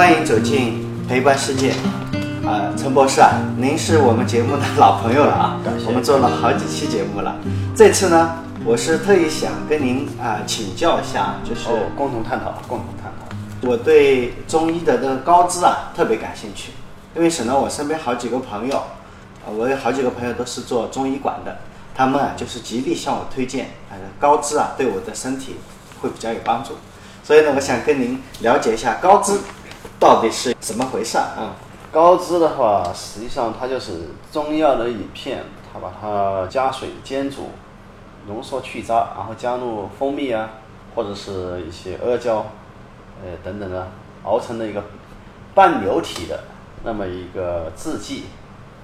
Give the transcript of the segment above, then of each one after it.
欢迎走进陪伴世界。啊，陈博士啊，您是我们节目的老朋友了啊，感谢我们做了好几期节目了。这次呢，我是特意想跟您啊请教一下，就是哦，共同探讨，共同探讨。我对中医的这个高知啊特别感兴趣，因为什么？我身边好几个朋友，呃我有好几个朋友都是做中医馆的，他们啊就是极力向我推荐，呃，高知啊对我的身体会比较有帮助，所以呢，我想跟您了解一下高知到底是怎么回事啊？嗯高脂的话，实际上它就是中药的饮片，它把它加水煎煮，浓缩去渣，然后加入蜂蜜啊，或者是一些阿胶，呃等等的，熬成了一个半流体的那么一个制剂。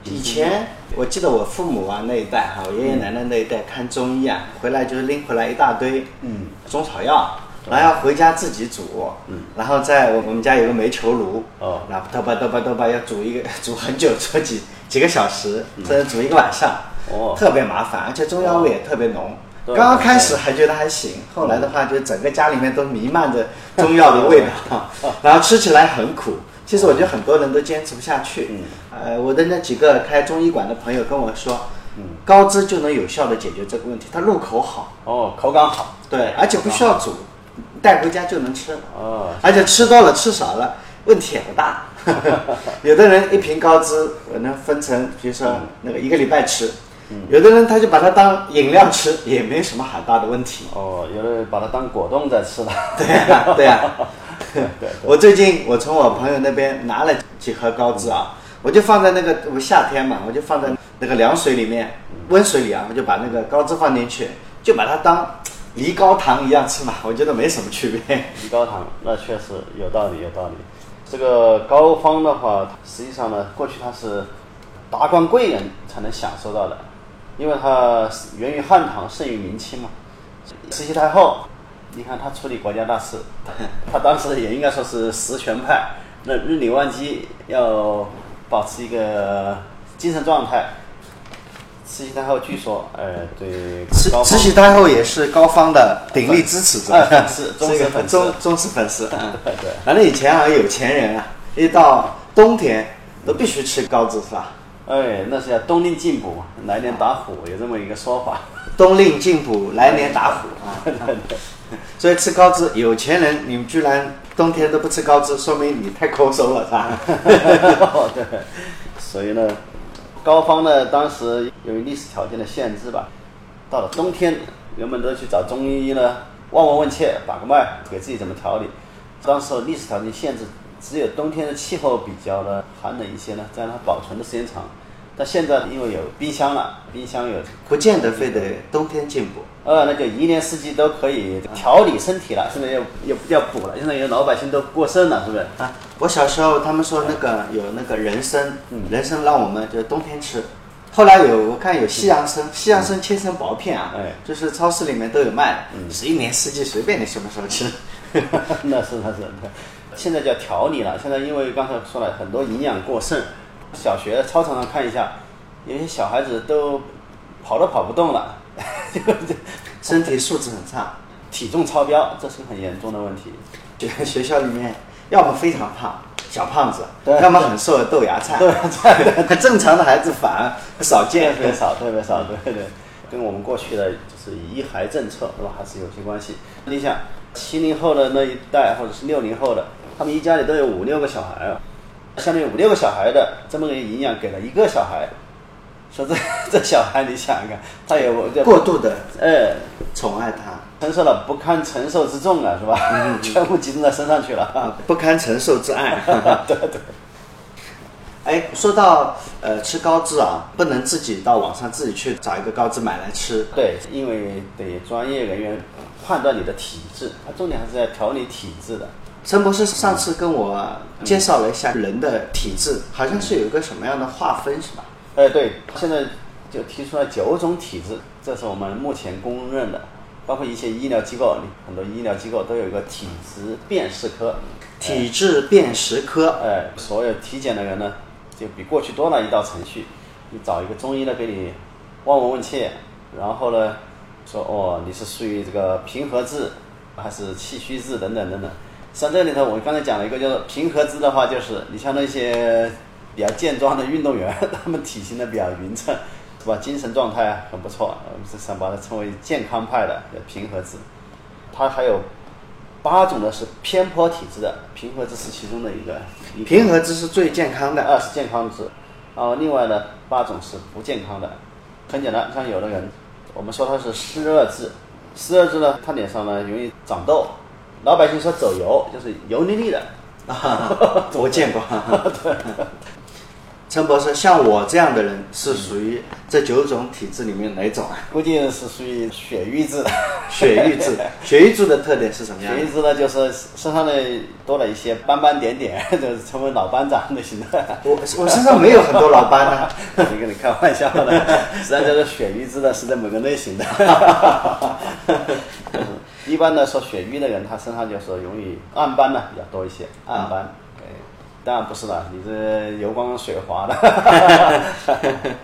以前我记得我父母啊那一代哈，我爷爷奶奶那一代看中医啊，回来就是拎回来一大堆嗯中草药，然后要回家自己煮，嗯，然后在我们家有个煤球炉，哦然后叨吧叨吧叨吧要煮一个 煮很久，煮几几个小时，甚至煮一个晚上，哦特别麻烦，而且中药味也特别浓。刚刚开始还觉得还行，后来的话就整个家里面都弥漫着 中药的味道，然后吃起来很苦。其实我觉得很多人都坚持不下去。嗯呃，我的那几个开中医馆的朋友跟我说，嗯高脂就能有效的解决这个问题，它入口好，哦，口感好。对，而且不需要煮，带回家就能吃。哦，而且吃多了吃少了问题也不大。有的人一瓶高脂我能分成，比如说那个一个礼拜吃，有的人他就把它当饮料吃，也没什么很大的问题。哦，有的人把它当果冻在吃了。对呀、对呀、对对。我最近我从我朋友那边拿了几盒高脂啊，我就放在那个我夏天嘛，我就放在那个凉水里面，温水里啊，我就把那个高脂放进去，就把它当梨膏糖一样吃嘛，我觉得没什么区别。梨膏糖，那确实有道理，有道理。这个膏方的话，实际上呢，过去它是达官贵人才能享受到的，因为它源于汉唐，盛于明清嘛。慈禧太后，你看她处理国家大事，她当时也应该说是实权派，那日理万机，要保持一个精神状态。慈禧太后据说，呃，对慈慈禧太后也是高方的鼎力支持者，哎粉丝 忠实粉丝忠忠实粉丝。嗯 对对反正以前好像有钱人啊，一到冬天都必须吃高脂是吧？哎，那是要冬令进补，来年打虎，有这么一个说法。冬令进补，来年打虎啊。所以吃高脂，有钱人你们居然冬天都不吃高脂，说明你太抠搜了是吧？对，所以呢，膏方呢，当时由于历史条件的限制吧，到了冬天，人们都去找中医呢，望闻问切，把个脉，给自己怎么调理。当时历史条件限制，只有冬天的气候比较的寒冷一些呢，这样它保存的时间长。但现在因为有冰箱了，冰箱有不见得非得冬天进补。呃，那就一年四季都可以调理身体了，现在要要要补了，现在有老百姓都过剩了，是不是？啊，我小时候他们说那个有那个人参，人参让我们就冬天吃。后来有我看有西洋参，西洋参切成薄片啊，哎就是超市里面都有卖，是一年四季随便你什么时候吃。那是那是，现在叫调理了。现在因为刚才说了很多营养过剩，小学操场上看一下，有些小孩子都跑都跑不动了，就 身体素质很差，体重超标，这是个很严重的问题。学学校里面要么非常胖，小胖子，要么很瘦的豆芽菜，豆芽菜 正常的孩子反而少见特。别少，特别少，对对，跟我们过去的就是一孩政策是吧，还是有些关系。你想，七零后的那一代，或者是六零后的，他们一家里都有五六个小孩啊，相当于五六个小孩的这么个营养给了一个小孩，说这 这小孩你想一看，他有过度的哎宠爱他，承受了不堪承受之重啊，是吧？全部集中在身上去了。不堪承受之爱。对对。哎，说到呃吃高脂啊，不能自己到网上自己去找一个高脂买来吃。对，因为得专业人员判断你的体质，它重点还是要调理体质的。陈博士上次跟我介绍了一下人的体质，好像是有一个什么样的划分，是吧？哎，对，现在就提出了九种体质，这是我们目前公认的，包括一些医疗机构，很多医疗机构都有一个体质辨识科。体质辨识科，哎，所有体检的人呢，就比过去多了一道程序。你找一个中医呢，给你望闻问切，然后呢，说哦，你是属于这个平和质还是气虚质等等等等。像这里头，我刚才讲了一个，就是平和姿的话，就是你像那些比较健壮的运动员，他们体型呢比较匀称，是吧？精神状态很不错，我们是想把它称为健康派的平和姿。它还有八种呢是偏颇体质的，平和姿是其中的一个。平和姿是最健康的。二是健康姿，啊，另外呢八种是不健康的。很简单，像有的人，我们说他是湿热质，湿热质呢，他脸上呢容易长痘，老百姓说走油，就是油腻腻的。啊，我见过。陈博士，像我这样的人是属于这九种体质里面哪种啊？估计是属于血瘀质。血瘀质，血瘀质的特点是什么样？血瘀质呢，就是身上的多了一些斑斑点点，就是成为老班长类型的。我我身上没有很多老斑呢、你跟你开玩笑的，实际上就是血瘀质的是在某个类型的。一般呢，说血瘀的人，他身上就是容易暗斑呢比较多一些，暗斑。哎，当然不是了，你这油光水滑的。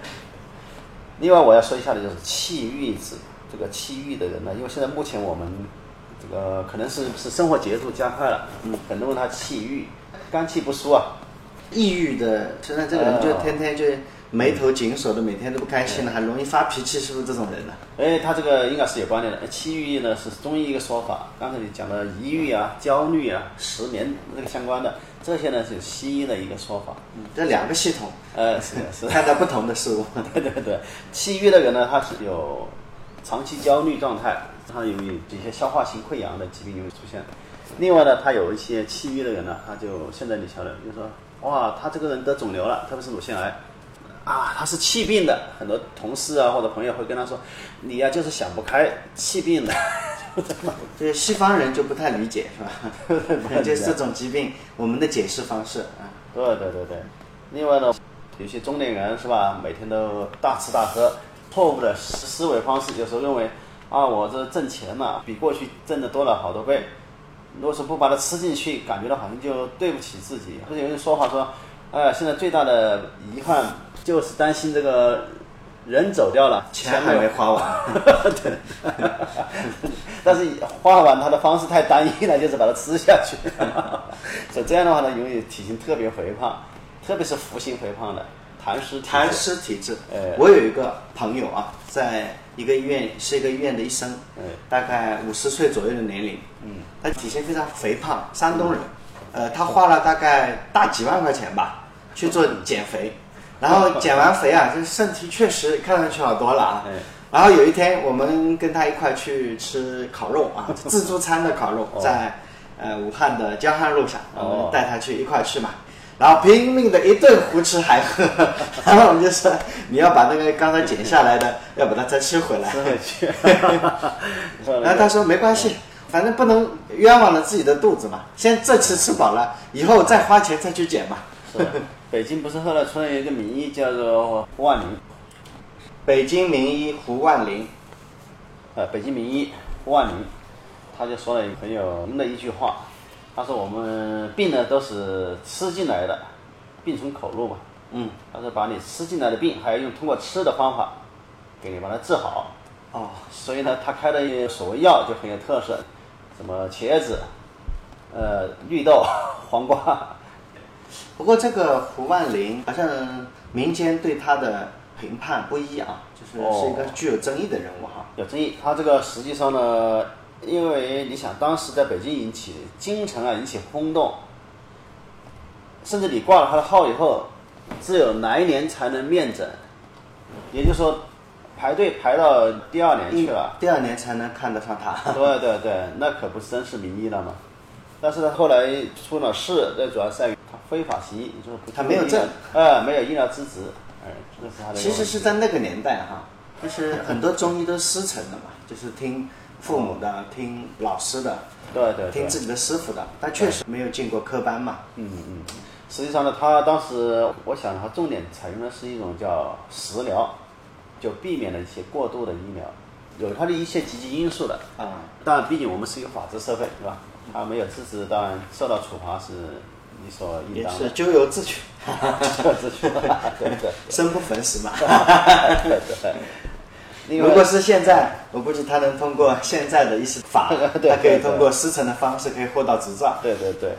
另外我要说一下的就是气郁质，这个气郁的人呢，因为现在目前我们这个可能是是生活节奏加快了，嗯，很多人他气郁，肝气不舒啊，抑郁的，实际上这个人就天天就眉头紧锁的，每天都不开心了，还容易发脾气，是不是这种人呢？哎，他这个应该是有关联的。气郁呢是中医一个说法，刚才你讲的抑郁啊、焦虑啊、失眠这个相关的，这些呢是西医的一个说法。嗯，这两个系统呃，是的，是的。看到不同的事物。对 对对，气郁的人呢，他是有长期焦虑状态，他有一些消化性溃疡的疾病就会出现。另外呢，他有一些气郁的人呢，他就现在你晓得，比如说，哇，他这个人得肿瘤了，特别是乳腺癌，啊，他是气病的。很多同事啊或者朋友会跟他说，你呀、就是想不开，气病的。就是西方人就不太理解，是吧？就是这种疾病，我们的解释方式啊，对对对对，另外呢，有些中年人是吧，每天都大吃大喝，错误的思思维方式，有时候认为啊，我这挣钱了，比过去挣的多了好多倍，如果说不把它吃进去，感觉到好像就对不起自己。或者有人说法说，哎呀，现在最大的遗憾就是担心这个人走掉了，钱还没花完。对，但是花完它的方式太单一了，就是把它吃下去。所以这样的话呢，容易体型特别肥胖，特别是腹型肥胖的痰湿痰湿体质呃。我有一个朋友啊，在一个医院是一个医院的医生哎，大概五十岁左右的年龄，嗯，他体型非常肥胖，山东人，呃，他花了大概大几万块钱吧去做减肥，然后减完肥啊，这身体确实看上去好多了啊哎。然后有一天，我们跟他一块去吃烤肉啊，自助餐的烤肉，在呃武汉的江汉路上，我哦们带他去一块去嘛。然后拼命的一顿胡吃海喝，然后我们就说你要把那个刚才减下来的，要把它再吃回来。吃回去。然后他说没关系，反正不能冤枉了自己的肚子嘛。先这次吃饱了，以后再花钱再去减嘛。北京不是后来出了一个名医叫做胡万林，北京名医胡万林，呃，北京名医胡万林，他就说了很有名的一句话，他说我们病呢都是吃进来的，病从口入嘛，嗯，他说把你吃进来的病，还要用通过吃的方法给你把它治好。哦，所以呢，他开的所谓药就很有特色，什么茄子、呃绿豆、黄瓜，不过这个胡万林好像民间对他的评判不一啊，就是是一个具有争议的人物哈。有争议。他这个实际上呢，因为你想，当时在北京引起京城啊引起轰动，甚至你挂了他的号以后，只有来年才能面诊，也就是说排队排到第二年去了。第二年才能看得上他。对对对，那可不是真是名医了嘛。但是他，后来出了事，这主要在于他非法行医，也就是不他没有证，呃，没有医疗资质，哎，这是他的。其实是在那个年代哈，就是很多中医都是师承的嘛，就是听父母的、听老师的、对对对听，自己的师傅的，但确实没有进过科班嘛。嗯嗯，实际上呢，他当时我想他重点采用的是一种叫食疗，就避免了一些过度的医疗，有它的一些积极因素的。啊、当然，毕竟我们是一个法治社会，是吧？他没有资质，当然受到处罚是理所应也当的。是咎由自取，咎由自取，对 对生不逢时嘛。对对。如果是现在，我估计他能通过现在的一些法，对他可以通过师承的方式可以获到执照。对对对，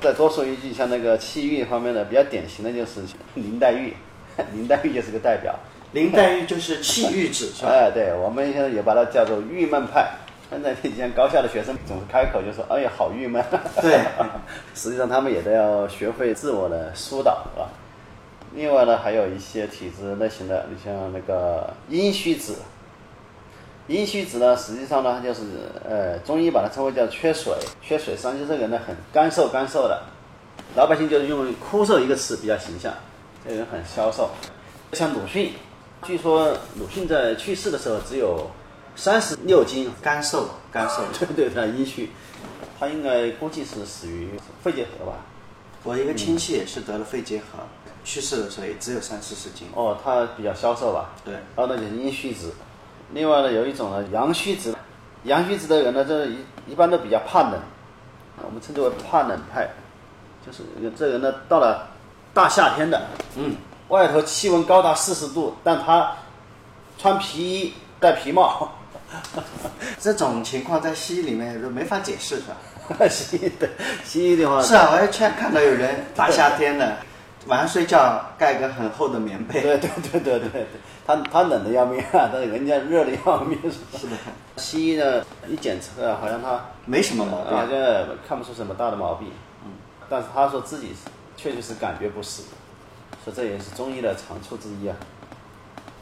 再多说一句，像那个气郁方面的比较典型的就是林黛玉，林黛玉就是个代表。林黛玉就是气郁子，是吧？哎，对，我们现在也把它叫做郁闷派。现在以前高校的学生总是开口就说：“哎呀，好郁闷。”对，实际上他们也都要学会自我的疏导，是吧？另外呢，还有一些体质类型的，你像那个阴虚子。阴虚子呢，实际上呢，就是呃，中医把它称为叫缺水，缺水，实际上就这个人呢很干瘦干瘦的，老百姓就是用枯瘦一个词比较形象，这个人很消瘦。像鲁迅，据说鲁迅在去世的时候只有三十六斤，干瘦，干瘦。对 对对，阴虚，他应该估计是死于肺结核吧。我一个亲戚也是得了肺结核，去世的时候也只有三四十斤。哦，他比较消瘦吧？对，然后呢就是阴虚质，另外呢有一种呢阳虚质，阳虚质的人呢这一一般都比较怕冷，我们称之为怕冷派，就是这人呢到了大夏天的，嗯，外头气温高达四十度，但他穿皮衣戴皮帽，这种情况在西医里面都没法解释，是吧？西医的西医的话，是啊，我还看看到有人大夏天的晚上睡觉盖个很厚的棉被。对对对对对对，他他冷的要命啊，但是人家热的要命，是的。西医呢一检测啊，好像他没什么毛病好像看不出什么大的毛病，嗯，但是他说自己确实是感觉不适，说这也是中医的长处之一啊。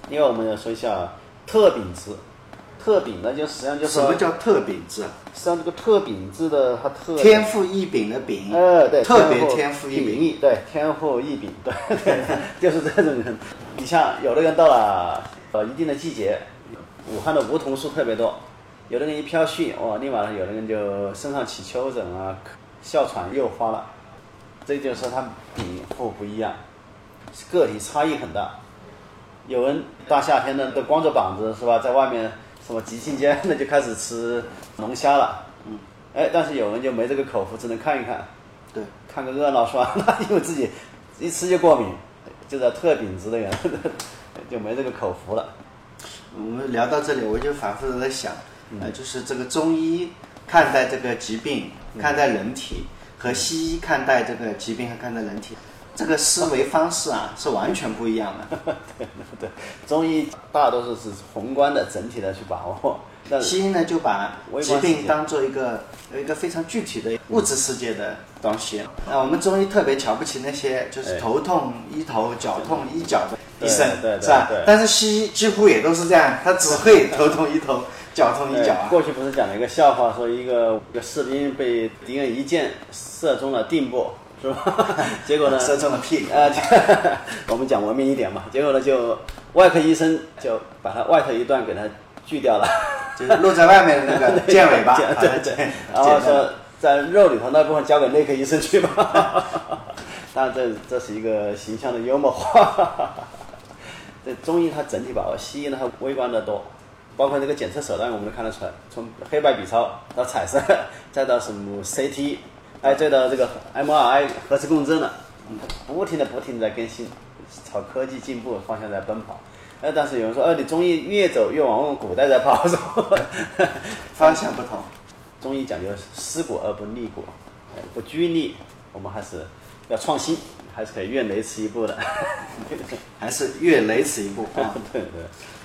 另外我们要说一下特禀质，特禀呢就实际上就是什么叫特禀质啊？实际上这个特禀质的它特天赋异禀的禀，呃，对，特别天赋异禀禀。对，天赋异禀，对，对，就是这种人。你像有的人到了呃一定的季节，武汉的梧桐树特别多，有的人一飘絮，哇，立马有的人就身上起丘疹啊，哮喘诱发了。这就是说他禀赋不一样，个体差异很大。有人大夏天的都光着膀子是吧，在外面什么吉庆街 那就开始吃龙虾了，嗯，哎，但是有人就没这个口福，只能看一看，对，看个热闹是吧？那因为自己一吃就过敏，就叫特饼之类的人就没这个口福了。我们聊到这里，我就反复的在想，呃，就是这个中医看待这个疾病、看待人体，和西医看待这个疾病和看待人体，这个思维方式啊是完全不一样的。对 对，中医大多数是宏观的、整体的去把握，西医呢就把疾病当做一个有一个非常具体的物质世界的东西。那我们中医特别瞧不起那些就是头痛医头、脚痛医脚的医生，是吧？但是西医几乎也都是这样，他只会头痛医头、脚痛医脚啊。过去不是讲了一个笑话，说一个一个士兵被敌人一箭射中了腚部，是吧？结果呢，射中了屁股啊、就 我们讲文明一点嘛。结果呢，就外科医生就把他外头一段给他锯掉了，就是露在外面的那个 剑尾巴，对对对，然后说在肉里头那部分交给内科医生去吧。当然这这是一个形象的幽默话。这中医它整体把握，西医呢它微观的多，包括这个检测手段我们都看得出来，从黑白 B 超到彩色，再到什么 CT，哎，再到这个 MRI 核磁共振了，不停的不停的在更新，朝科技进步的方向在奔跑。哎，但是有人说，呃，你中医越走越往古代在跑，是吧？方向不同。中医讲究思古而不立古，呃不拘泥，我们还是要创新，还是可以越雷池一步的。还是越雷池一步啊！对对，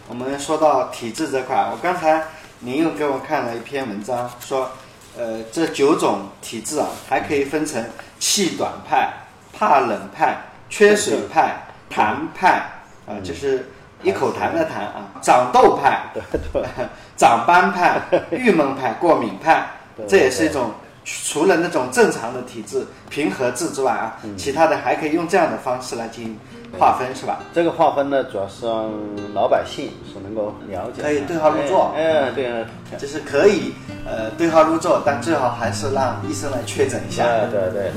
我们说到体质这块，我刚才您又给我看了一篇文章，说，呃，这九种体质啊，还可以分成气短派、怕冷派、缺水派、痰派啊，就是一口痰的痰啊，长痘派、长斑派、郁闷派、过敏派，这也是一种。除了那种正常的体质平和质之外啊，其他的还可以用这样的方式来进行划分，是吧？这个划分呢，主要是让老百姓是能够了解，可以对号入座哎，哎对啊，就是可以呃对号入座，但最好还是让医生来确诊一下。哎对对。